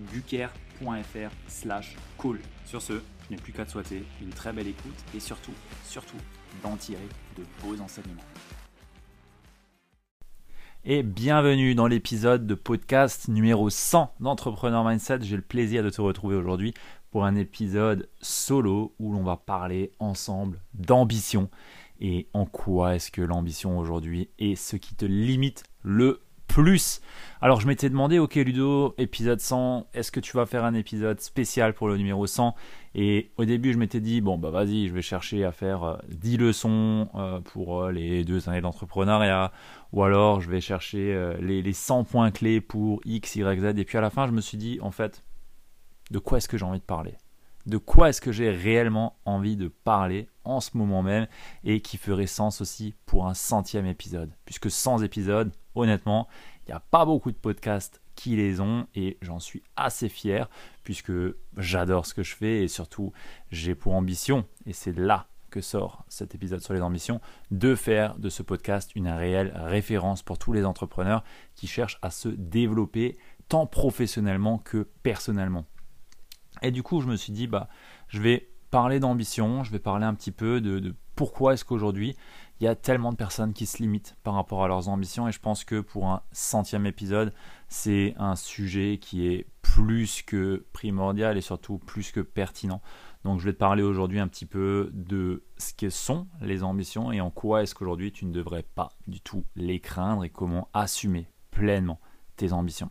www.ludovicbuker.fr slash call. Sur ce, je n'ai plus qu'à te souhaiter une très belle écoute et surtout, surtout, d'en tirer de beaux enseignements et bienvenue dans l'épisode de podcast numéro 100 d'Entrepreneur Mindset. J'ai le plaisir de te retrouver aujourd'hui pour un épisode solo où l'on va parler ensemble d'ambition et en quoi est-ce que l'ambition aujourd'hui est ce qui te limite le plus. Alors je m'étais demandé, ok Ludo, épisode 100, est-ce que tu vas faire un épisode spécial pour le numéro 100 Et au début je m'étais dit, bon bah vas-y, je vais chercher à faire 10 euh, leçons euh, pour euh, les deux années d'entrepreneuriat, ou alors je vais chercher les, les 100 points clés pour X, Y, Z. Et puis à la fin je me suis dit, en fait, de quoi est-ce que j'ai envie de parler? De quoi est-ce que j'ai réellement envie de parler en ce moment même et qui ferait sens aussi pour un centième épisode? Puisque 100 épisodes, honnêtement, il n'y a pas beaucoup de podcasts qui les ont et j'en suis assez fier puisque j'adore ce que je fais et surtout j'ai pour ambition, et c'est là que sort cet épisode sur les ambitions, de faire de ce podcast une réelle référence pour tous les entrepreneurs qui cherchent à se développer tant professionnellement que personnellement. Et du coup, je me suis dit, bah, je vais parler d'ambition, je vais parler un petit peu de pourquoi est-ce qu'aujourd'hui il y a tellement de personnes qui se limitent par rapport à leurs ambitions et je pense que pour un centième épisode, c'est un sujet qui est plus que primordial et surtout plus que pertinent. Donc je vais te parler aujourd'hui un petit peu de ce que sont les ambitions et en quoi est-ce qu'aujourd'hui tu ne devrais pas du tout les craindre et comment assumer pleinement tes ambitions.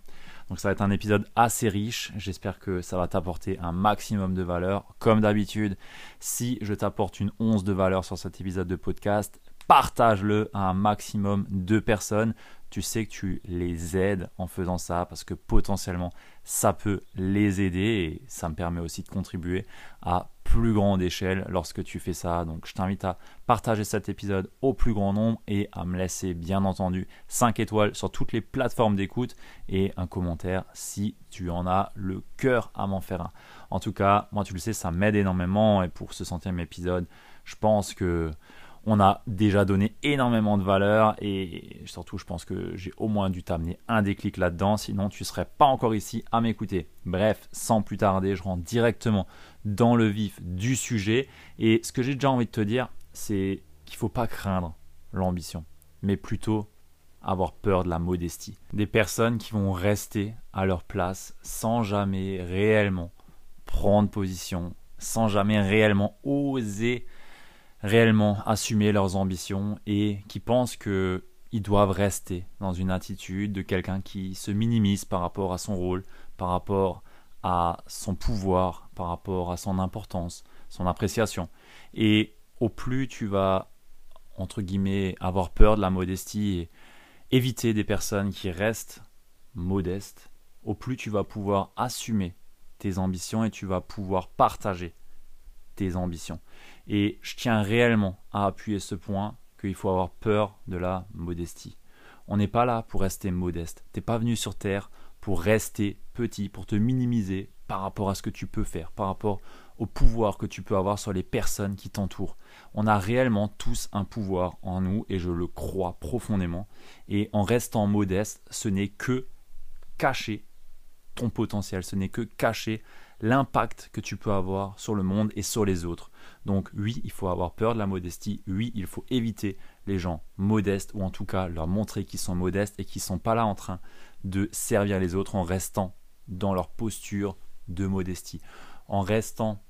Donc ça va être un épisode assez riche. J'espère que ça va t'apporter un maximum de valeur. Comme d'habitude, si je t'apporte une once de valeur sur cet épisode de podcast, partage-le à un maximum de personnes. Tu sais que tu les aides en faisant ça parce que potentiellement ça peut les aider et ça me permet aussi de contribuer à plus grande échelle lorsque tu fais ça. Donc je t'invite à partager cet épisode au plus grand nombre et à me laisser bien entendu 5 étoiles sur toutes les plateformes d'écoute et un commentaire si tu en as le cœur à m'en faire un. En tout cas, moi tu le sais, ça m'aide énormément et pour ce centième épisode, je pense que on a déjà donné énormément de valeur et surtout je pense que j'ai au moins dû t'amener un déclic là-dedans, sinon tu ne serais pas encore ici à m'écouter. Bref, sans plus tarder, je rentre directement dans le vif du sujet et ce que j'ai déjà envie de te dire, c'est qu'il ne faut pas craindre l'ambition, mais plutôt avoir peur de la modestie. Des personnes qui vont rester à leur place sans jamais réellement prendre position, sans jamais réellement oser réellement assumer leurs ambitions et qui pensent qu'ils doivent rester dans une attitude de quelqu'un qui se minimise par rapport à son rôle, par rapport à son pouvoir, par rapport à son importance, son appréciation. Et au plus tu vas, entre guillemets, avoir peur de la modestie et éviter des personnes qui restent modestes, au plus tu vas pouvoir assumer tes ambitions et tu vas pouvoir partager tes ambitions. Et je tiens réellement à appuyer ce point qu'il faut avoir peur de la modestie. On n'est pas là pour rester modeste. T'es pas venu sur Terre pour rester petit, pour te minimiser par rapport à ce que tu peux faire, par rapport au pouvoir que tu peux avoir sur les personnes qui t'entourent. On a réellement tous un pouvoir en nous et je le crois profondément. Et en restant modeste, ce n'est que cacher ton potentiel, ce n'est que cacher l'impact que tu peux avoir sur le monde et sur les autres. Donc oui, il faut avoir peur de la modestie, oui, il faut éviter les gens modestes, ou en tout cas leur montrer qu'ils sont modestes et qu'ils ne sont pas là en train de servir les autres en restant dans leur posture de modestie. En restant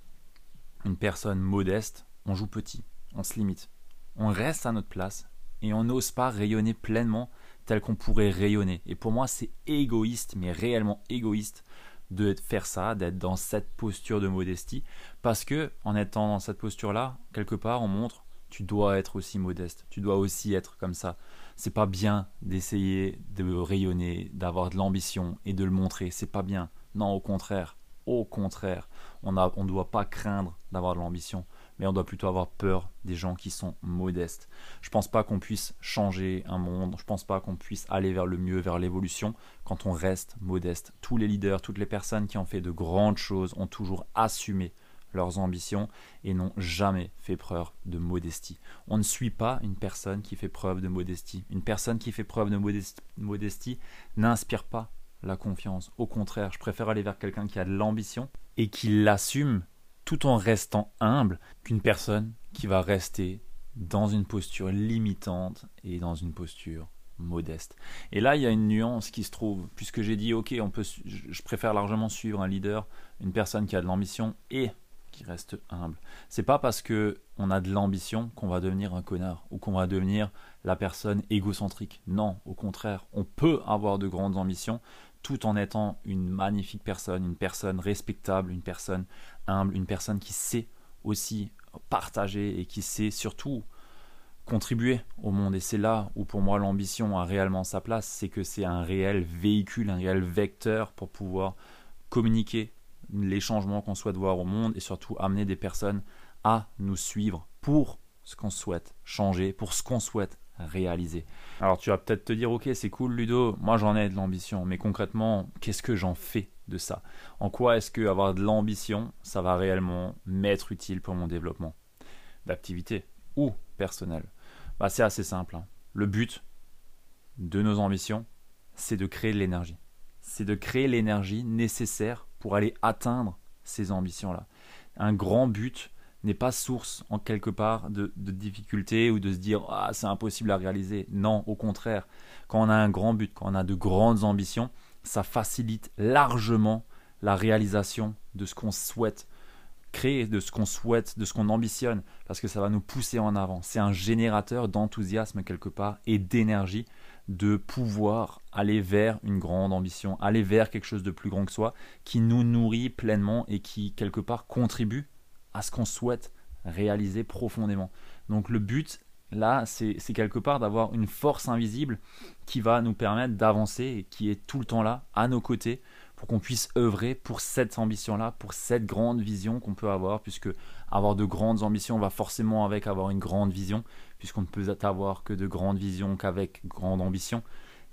une personne modeste, on joue petit, on se limite. On reste à notre place et on n'ose pas rayonner pleinement tel qu'on pourrait rayonner. Et pour moi, c'est égoïste, mais réellement égoïste de faire ça, d'être dans cette posture de modestie, parce que en étant dans cette posture-là, quelque part, on montre tu dois être aussi modeste, tu dois aussi être comme ça. C'est pas bien d'essayer de rayonner, d'avoir de l'ambition et de le montrer, c'est pas bien. Non, au contraire, au contraire, on ne on doit pas craindre d'avoir de l'ambition mais on doit plutôt avoir peur des gens qui sont modestes. Je pense pas qu'on puisse changer un monde, je pense pas qu'on puisse aller vers le mieux, vers l'évolution, quand on reste modeste. Tous les leaders, toutes les personnes qui ont fait de grandes choses ont toujours assumé leurs ambitions et n'ont jamais fait preuve de modestie. On ne suit pas une personne qui fait preuve de modestie. Une personne qui fait preuve de modestie n'inspire pas la confiance. Au contraire, je préfère aller vers quelqu'un qui a de l'ambition et qui l'assume tout en restant humble qu'une personne qui va rester dans une posture limitante et dans une posture modeste. Et là, il y a une nuance qui se trouve, puisque j'ai dit, ok, on peut, je préfère largement suivre un leader, une personne qui a de l'ambition et qui reste humble. C'est pas parce que on a de l'ambition qu'on va devenir un connard ou qu'on va devenir la personne égocentrique. Non, au contraire, on peut avoir de grandes ambitions tout en étant une magnifique personne, une personne respectable, une personne humble, une personne qui sait aussi partager et qui sait surtout contribuer au monde. Et c'est là où pour moi l'ambition a réellement sa place, c'est que c'est un réel véhicule, un réel vecteur pour pouvoir communiquer les changements qu'on souhaite voir au monde et surtout amener des personnes à nous suivre pour ce qu'on souhaite changer, pour ce qu'on souhaite réaliser. Alors tu vas peut-être te dire, ok, c'est cool Ludo, moi j'en ai de l'ambition, mais concrètement, qu'est-ce que j'en fais de ça? En quoi est-ce que avoir de l'ambition, ça va réellement m'être utile pour mon développement d'activité ou personnel? Bah, C'est assez simple. Hein. Le but de nos ambitions, c'est de créer de l'énergie. C'est de créer l'énergie nécessaire pour aller atteindre ces ambitions-là. Un grand but, n'est pas source en quelque part de, difficultés ou de se dire ah c'est impossible à réaliser. Non, au contraire, quand on a un grand but, quand on a de grandes ambitions, ça facilite largement la réalisation de ce qu'on souhaite créer, de ce qu'on souhaite, de ce qu'on ambitionne, parce que ça va nous pousser en avant. C'est un générateur d'enthousiasme quelque part et d'énergie de pouvoir aller vers une grande ambition, aller vers quelque chose de plus grand que soi, qui nous nourrit pleinement et qui quelque part contribue à ce qu'on souhaite réaliser profondément. Donc le but, là, c'est quelque part d'avoir une force invisible qui va nous permettre d'avancer et qui est tout le temps là, à nos côtés, pour qu'on puisse œuvrer pour cette ambition-là, pour cette grande vision qu'on peut avoir, puisque avoir de grandes ambitions va forcément avec avoir une grande vision, puisqu'on ne peut avoir que de grandes visions qu'avec grande ambition.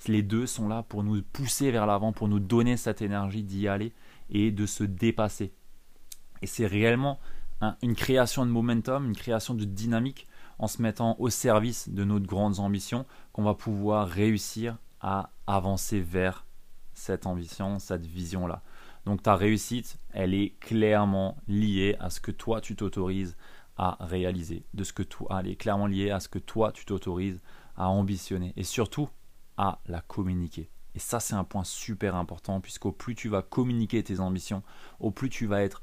Les deux sont là pour nous pousser vers l'avant, pour nous donner cette énergie d'y aller et de se dépasser. Et c'est réellement une création de momentum, une création de dynamique en se mettant au service de nos grandes ambitions qu'on va pouvoir réussir à avancer vers cette ambition, cette vision-là. Donc ta réussite, elle est clairement liée à ce que toi tu t'autorises à réaliser, de ce que toi, elle est clairement liée à ce que toi tu t'autorises à ambitionner et surtout à la communiquer. Et ça c'est un point super important puisqu'au plus tu vas communiquer tes ambitions, au plus tu vas être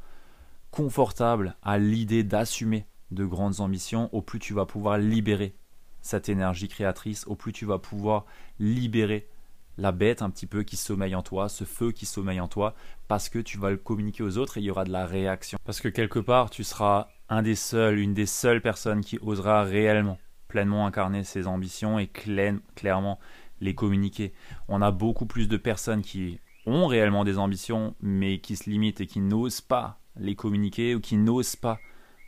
confortable à l'idée d'assumer de grandes ambitions, au plus tu vas pouvoir libérer cette énergie créatrice, au plus tu vas pouvoir libérer la bête un petit peu qui sommeille en toi, ce feu qui sommeille en toi, parce que tu vas le communiquer aux autres et il y aura de la réaction. Parce que quelque part, tu seras un des seuls, une des seules personnes qui osera réellement, pleinement incarner ses ambitions et clairement les communiquer. On a beaucoup plus de personnes qui ont réellement des ambitions, mais qui se limitent et qui n'osent pas les communiquer ou qui n'osent pas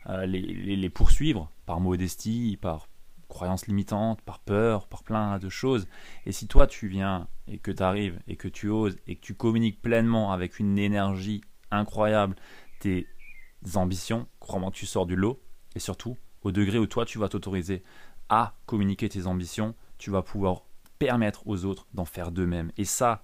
euh, les, poursuivre par modestie, par croyance limitante, par peur, par plein de choses. Et si toi tu viens et que tu arrives et que tu oses et que tu communiques pleinement avec une énergie incroyable tes ambitions, crois-moi que tu sors du lot. Et surtout, au degré où toi tu vas t'autoriser à communiquer tes ambitions, tu vas pouvoir permettre aux autres d'en faire de même. Et ça,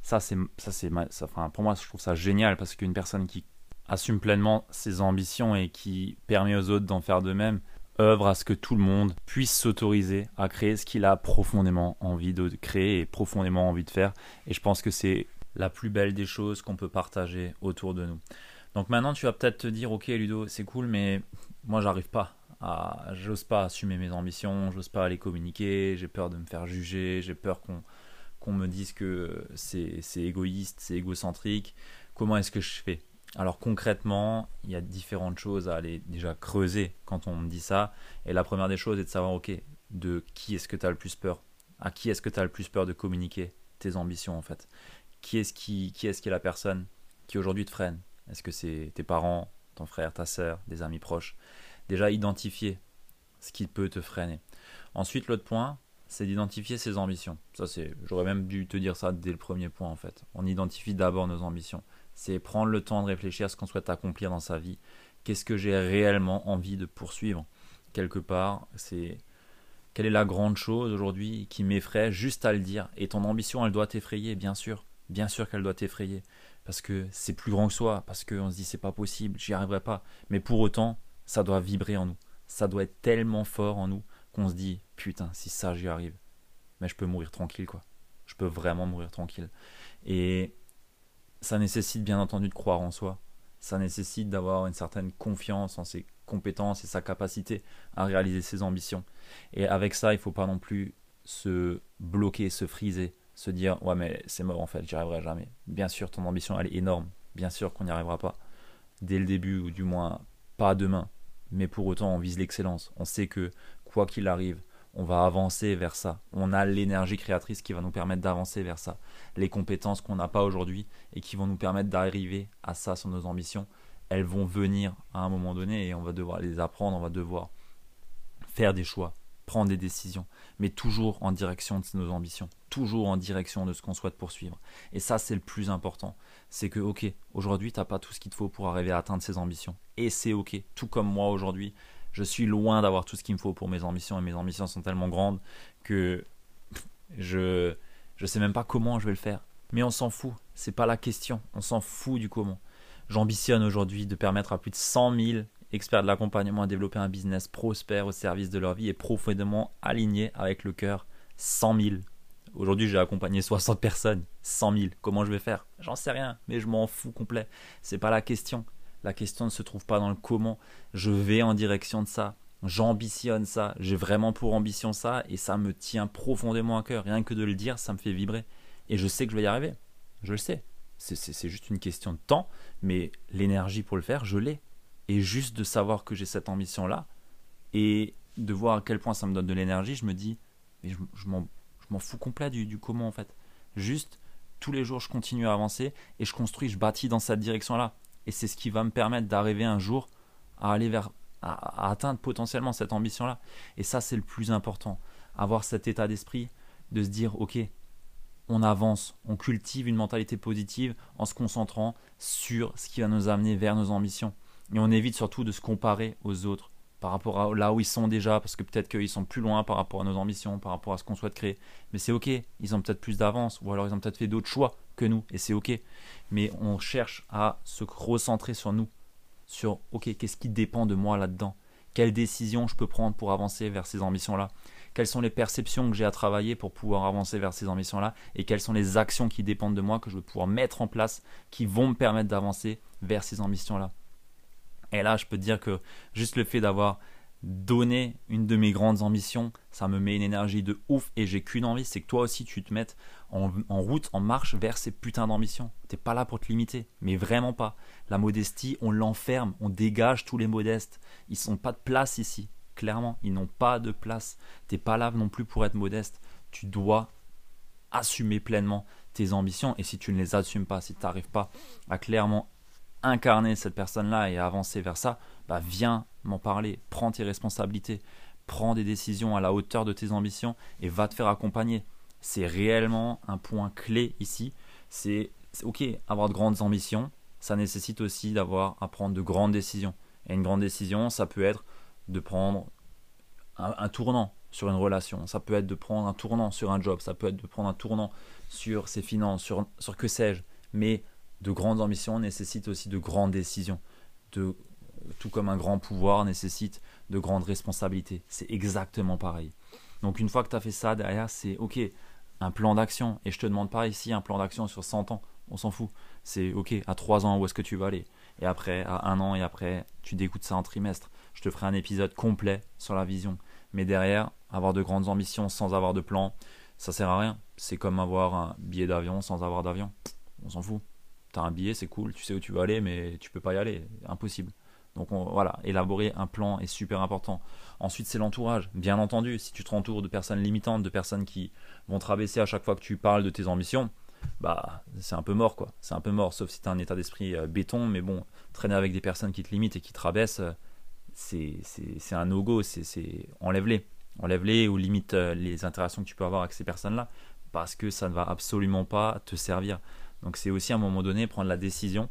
ça c'est, ça c'est, enfin, pour moi je trouve ça génial parce qu'une personne qui assume pleinement ses ambitions et qui permet aux autres d'en faire de même, œuvre à ce que tout le monde puisse s'autoriser à créer ce qu'il a profondément envie de créer et profondément envie de faire. Et je pense que c'est la plus belle des choses qu'on peut partager autour de nous. Donc maintenant, tu vas peut-être te dire, ok Ludo, c'est cool, mais moi, j'arrive pas à, j'ose pas assumer mes ambitions, j'ose pas les communiquer, j'ai peur de me faire juger, j'ai peur qu'on qu'on me dise que c'est égoïste, c'est égocentrique. Comment est-ce que je fais? Alors concrètement, il y a différentes choses à aller déjà creuser quand on me dit ça. Et la première des choses est de savoir, ok, de qui est-ce que tu as le plus peur? À qui est-ce que tu as le plus peur de communiquer tes ambitions en fait? Qui est-ce qui, qui, est, qui est la personne qui aujourd'hui te freine? Est-ce que c'est tes parents, ton frère, ta soeur, des amis proches? Déjà identifier ce qui peut te freiner. Ensuite, l'autre point, c'est d'identifier ses ambitions. Ça, c'est, j'aurais même dû te dire ça dès le premier point en fait. On identifie d'abord nos ambitions c'est prendre le temps de réfléchir à ce qu'on souhaite accomplir dans sa vie. Qu'est-ce que j'ai réellement envie de poursuivre? Quelque part, c'est quelle est la grande chose aujourd'hui qui m'effraie? Juste à le dire Et ton ambition, elle doit t'effrayer, bien sûr. Bien sûr qu'elle doit t'effrayer. Parce que c'est plus grand que soi, parce qu'on se dit c'est pas possible, j'y arriverai pas. Mais pour autant, ça doit vibrer en nous. Ça doit être tellement fort en nous qu'on se dit putain, si ça j'y arrive, mais je peux mourir tranquille quoi. Je peux vraiment mourir tranquille. Et ça nécessite bien entendu de croire en soi. Ça nécessite d'avoir une certaine confiance en ses compétences et sa capacité à réaliser ses ambitions. Et avec ça, il ne faut pas non plus se bloquer, se friser, se dire ouais mais c'est mort en fait, j'y arriverai jamais. Bien sûr, ton ambition elle est énorme. Bien sûr qu'on n'y arrivera pas dès le début ou du moins pas demain. Mais pour autant, on vise l'excellence. On sait que quoi qu'il arrive, on va avancer vers ça. On a l'énergie créatrice qui va nous permettre d'avancer vers ça. Les compétences qu'on n'a pas aujourd'hui et qui vont nous permettre d'arriver à ça sur nos ambitions, elles vont venir à un moment donné et on va devoir les apprendre, on va devoir faire des choix, prendre des décisions, mais toujours en direction de nos ambitions, toujours en direction de ce qu'on souhaite poursuivre. Et ça, c'est le plus important. C'est que, ok, aujourd'hui, tu n'as pas tout ce qu'il te faut pour arriver à atteindre ces ambitions. Et c'est ok, tout comme moi aujourd'hui, je suis loin d'avoir tout ce qu'il me faut pour mes ambitions et mes ambitions sont tellement grandes que je je sais même pas comment je vais le faire. Mais on s'en fout, c'est pas la question, on s'en fout du comment. J'ambitionne aujourd'hui de permettre à plus de 100 000 experts de l'accompagnement à développer un business prospère au service de leur vie et profondément aligné avec le cœur 100 000. Aujourd'hui, j'ai accompagné 60 personnes, 100 000. Comment je vais faire? J'en sais rien, mais je m'en fous complet. C'est pas la question. La question ne se trouve pas dans le comment. Je vais en direction de ça. J'ambitionne ça. J'ai vraiment pour ambition ça. Et ça me tient profondément à cœur. Rien que de le dire, ça me fait vibrer. Et je sais que je vais y arriver. Je le sais. C'est juste une question de temps. Mais l'énergie pour le faire, je l'ai. Et juste de savoir que j'ai cette ambition-là. Et de voir à quel point ça me donne de l'énergie, je me dis, mais je, m'en fous complet du, du comment en fait. Juste, tous les jours, je continue à avancer et je construis, je bâtis dans cette direction-là et c'est ce qui va me permettre d'arriver un jour à aller vers à, atteindre potentiellement cette ambition là et ça c'est le plus important. Avoir cet état d'esprit de se dire ok on avance on cultive une mentalité positive en se concentrant sur ce qui va nous amener vers nos ambitions. Et on évite surtout de se comparer aux autres par rapport à là où ils sont déjà, parce que peut-être qu'ils sont plus loin par rapport à nos ambitions, par rapport à ce qu'on souhaite créer. Mais c'est ok, ils ont peut-être plus d'avance, ou alors ils ont peut-être fait d'autres choix que nous, et c'est ok. Mais on cherche à se recentrer sur nous, sur ok, qu'est-ce qui dépend de moi là-dedans? Quelles décisions je peux prendre pour avancer vers ces ambitions-là? Quelles sont les perceptions que j'ai à travailler pour pouvoir avancer vers ces ambitions-là? Et quelles sont les actions qui dépendent de moi que je vais pouvoir mettre en place qui vont me permettre d'avancer vers ces ambitions-là? Et là, je peux te dire que juste le fait d'avoir donné une de mes grandes ambitions, ça me met une énergie de ouf et j'ai qu'une envie, c'est que toi aussi tu te mettes en, route, en marche vers ces putains d'ambitions. T'es pas là pour te limiter, mais vraiment pas. La modestie, on l'enferme, on dégage tous les modestes. Ils sont pas de place ici, clairement, ils n'ont pas de place. T'es pas là non plus pour être modeste. Tu dois assumer pleinement tes ambitions et si tu ne les assumes pas, si tu n'arrives pas à clairement incarner cette personne-là et avancer vers ça, bah viens m'en parler, prends tes responsabilités, prends des décisions à la hauteur de tes ambitions et va te faire accompagner. C'est réellement un point clé ici. C'est ok, avoir de grandes ambitions, ça nécessite aussi d'avoir à prendre de grandes décisions. Et une grande décision, ça peut être de prendre un, tournant sur une relation, ça peut être de prendre un tournant sur un job, ça peut être de prendre un tournant sur ses finances, sur, sur que sais-je. Mais de grandes ambitions nécessitent aussi de grandes décisions. Tout comme un grand pouvoir nécessite de grandes responsabilités. C'est exactement pareil. Donc une fois que tu as fait ça, derrière, c'est OK, un plan d'action. Et je te demande pas ici un plan d'action sur 100 ans. On s'en fout. C'est OK, à 3 ans, où est-ce que tu vas aller? Et après, à 1 an, et après, tu découtes ça en trimestre. Je te ferai un épisode complet sur la vision. Mais derrière, avoir de grandes ambitions sans avoir de plan, ça sert à rien. C'est comme avoir un billet d'avion sans avoir d'avion. On s'en fout. Tu as un billet, c'est cool, tu sais où tu vas aller, mais tu peux pas y aller. Impossible. Donc voilà, élaborer un plan est super important. Ensuite, c'est l'entourage. Bien entendu, si tu te entoures de personnes limitantes, de personnes qui vont te rabaisser à chaque fois que tu parles de tes ambitions, bah c'est un peu mort quoi. C'est un peu mort, sauf si tu as un état d'esprit euh, béton, mais bon, traîner avec des personnes qui te limitent et qui te rabaissent, euh, c'est un no-go, c'est enlève-les. Enlève-les ou limite euh, les interactions que tu peux avoir avec ces personnes-là, parce que ça ne va absolument pas te servir. Donc c'est aussi à un moment donné prendre la décision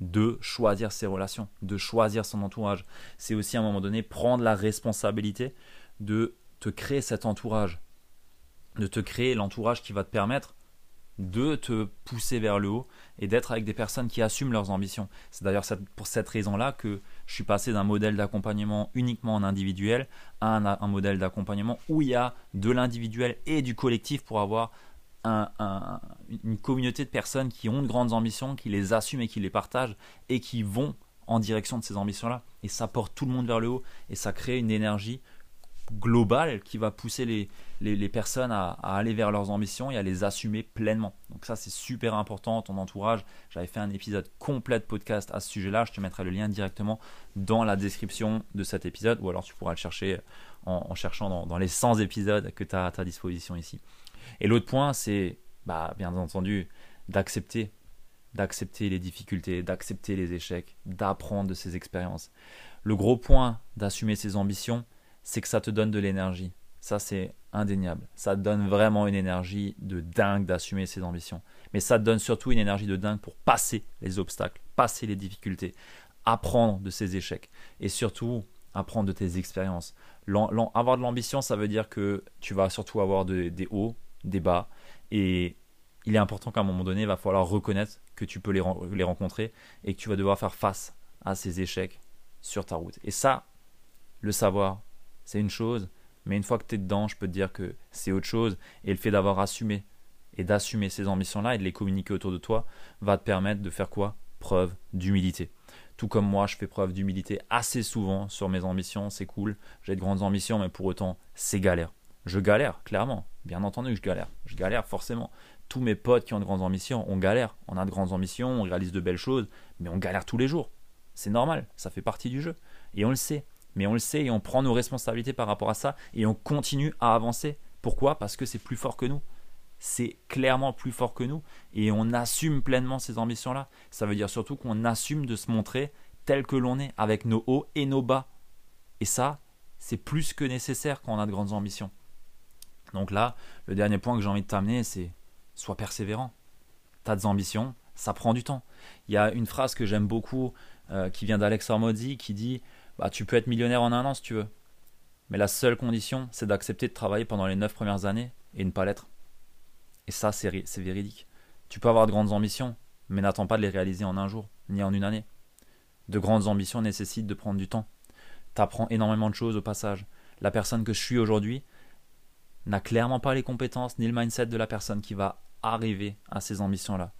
de choisir ses relations, de choisir son entourage. C'est aussi à un moment donné prendre la responsabilité de te créer cet entourage, de te créer l'entourage qui va te permettre de te pousser vers le haut et d'être avec des personnes qui assument leurs ambitions. C'est d'ailleurs pour cette raison-là que je suis passé d'un modèle d'accompagnement uniquement en individuel à un, modèle d'accompagnement où il y a de l'individuel et du collectif pour avoir une communauté de personnes qui ont de grandes ambitions, qui les assument et qui les partagent et qui vont en direction de ces ambitions-là. Et ça porte tout le monde vers le haut et ça crée une énergie globale qui va pousser les, les, personnes à, aller vers leurs ambitions et à les assumer pleinement. Donc ça c'est super important, ton entourage. J'avais fait un épisode complet de podcast à ce sujet-là, je te mettrai le lien directement dans la description de cet épisode ou alors tu pourras le chercher en, cherchant dans, dans, les 100 épisodes que tu as à ta disposition ici. Et l'autre point c'est bah, bien entendu d'accepter d'accepter les difficultés, d'accepter les échecs, d'apprendre de ses expériences. Le gros point d'assumer ses ambitions, c'est que ça te donne de l'énergie. Ça, c'est indéniable. Ça te donne vraiment une énergie de dingue d'assumer ses ambitions. Mais ça te donne surtout une énergie de dingue pour passer les obstacles, passer les difficultés, apprendre de ses échecs et surtout apprendre de tes expériences. avoir de l'ambition, ça veut dire que tu vas surtout avoir des hauts, des bas et il est important qu'à un moment donné, il va falloir reconnaître que tu peux les, les rencontrer et que tu vas devoir faire face à ces échecs sur ta route. Et ça, le savoir, c'est une chose, mais une fois que tu es dedans, je peux te dire que c'est autre chose. Et le fait d'avoir assumé et d'assumer ces ambitions-là et de les communiquer autour de toi va te permettre de faire quoi? Preuve d'humilité. Tout comme moi, je fais preuve d'humilité assez souvent sur mes ambitions, c'est cool. J'ai de grandes ambitions, mais pour autant, c'est galère. Je galère, clairement. Bien entendu que je galère. Je galère forcément. Tous mes potes qui ont de grandes ambitions, on galère. On a de grandes ambitions, on réalise de belles choses, mais on galère tous les jours. C'est normal, ça fait partie du jeu. Et on le sait mais on le sait et on prend nos responsabilités par rapport à ça et on continue à avancer. Pourquoi? Parce que c'est plus fort que nous. C'est clairement plus fort que nous et on assume pleinement ces ambitions-là. Ça veut dire surtout qu'on assume de se montrer tel que l'on est, avec nos hauts et nos bas. Et ça, c'est plus que nécessaire quand on a de grandes ambitions. Donc là, le dernier point que j'ai envie de t'amener, c'est sois persévérant. T'as des ambitions, ça prend du temps. Il y a une phrase que j'aime beaucoup euh, qui vient d'Alex Hormozzi qui dit bah, tu peux être millionnaire en un an si tu veux. Mais la seule condition, c'est d'accepter de travailler pendant les 9 premières années et ne pas l'être. Et ça, c'est véridique. Tu peux avoir de grandes ambitions, mais n'attends pas de les réaliser en un jour, ni en une année. De grandes ambitions nécessitent de prendre du temps. Tu apprends énormément de choses au passage. La personne que je suis aujourd'hui n'a clairement pas les compétences ni le mindset de la personne qui va arriver à ces ambitions-là.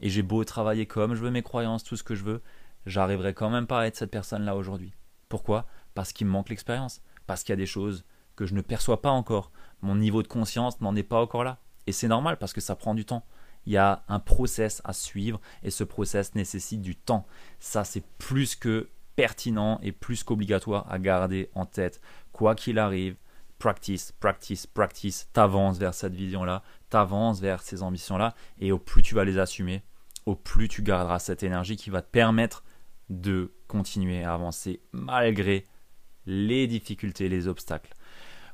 Et j'ai beau travailler comme je veux mes croyances, tout ce que je veux, j'arriverai quand même pas à être cette personne-là aujourd'hui. Pourquoi? Parce qu'il me manque l'expérience, parce qu'il y a des choses que je ne perçois pas encore. Mon niveau de conscience n'en est pas encore là. Et c'est normal parce que ça prend du temps. Il y a un process à suivre et ce process nécessite du temps. Ça, c'est plus que pertinent et plus qu'obligatoire à garder en tête. Quoi qu'il arrive, practice, practice, practice, t'avances vers cette vision-là, t'avances vers ces ambitions-là, et au plus tu vas les assumer, au plus tu garderas cette énergie qui va te permettre de continuer à avancer malgré les difficultés, les obstacles.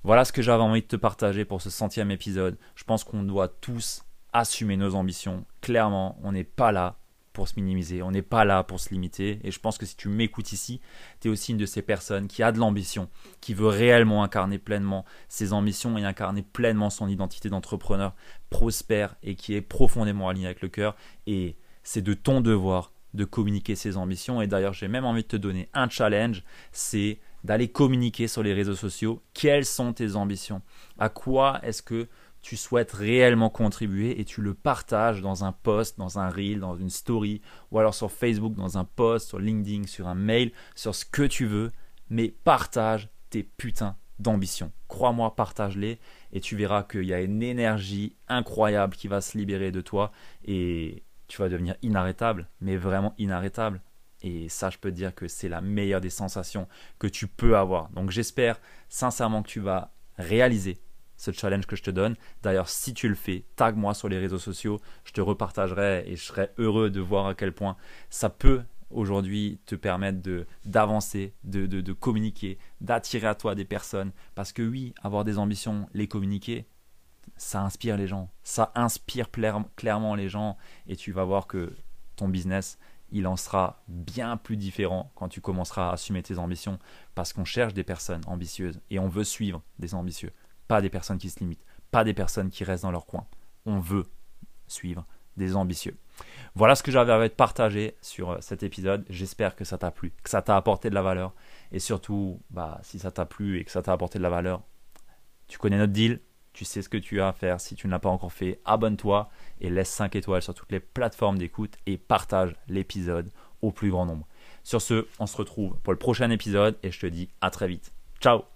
Voilà ce que j'avais envie de te partager pour ce centième épisode. Je pense qu'on doit tous assumer nos ambitions. Clairement, on n'est pas là pour se minimiser, on n'est pas là pour se limiter. Et je pense que si tu m'écoutes ici, tu es aussi une de ces personnes qui a de l'ambition, qui veut réellement incarner pleinement ses ambitions et incarner pleinement son identité d'entrepreneur prospère et qui est profondément aligné avec le cœur. Et c'est de ton devoir de communiquer ses ambitions. Et d'ailleurs, j'ai même envie de te donner un challenge, c'est d'aller communiquer sur les réseaux sociaux quelles sont tes ambitions, à quoi est-ce que tu souhaites réellement contribuer et tu le partages dans un post, dans un reel, dans une story, ou alors sur Facebook, dans un post, sur LinkedIn, sur un mail, sur ce que tu veux, mais partage tes putains d'ambitions. Crois-moi, partage-les et tu verras qu'il y a une énergie incroyable qui va se libérer de toi et tu vas devenir inarrêtable, mais vraiment inarrêtable. Et ça, je peux te dire que c'est la meilleure des sensations que tu peux avoir. Donc j'espère sincèrement que tu vas réaliser ce challenge que je te donne. D'ailleurs, si tu le fais, tag moi sur les réseaux sociaux, je te repartagerai et je serai heureux de voir à quel point ça peut aujourd'hui te permettre de d'avancer, de, de, de communiquer, d'attirer à toi des personnes. Parce que oui, avoir des ambitions, les communiquer, ça inspire les gens. Ça inspire clairement les gens et tu vas voir que ton business, il en sera bien plus différent quand tu commenceras à assumer tes ambitions parce qu'on cherche des personnes ambitieuses et on veut suivre des ambitieux, pas des personnes qui se limitent, pas des personnes qui restent dans leur coin. On veut suivre des ambitieux. Voilà ce que j'avais à te partager sur euh, cet épisode. J'espère que ça t'a plu, que ça t'a apporté de la valeur. Et surtout, bah, si ça t'a plu et que ça t'a apporté de la valeur, tu connais notre deal, tu sais ce que tu as à faire. Si tu ne l'as pas encore fait, abonne-toi et laisse 5 étoiles sur toutes les plateformes d'écoute et partage l'épisode au plus grand nombre. Sur ce, on se retrouve pour le prochain épisode et je te dis à très vite. Ciao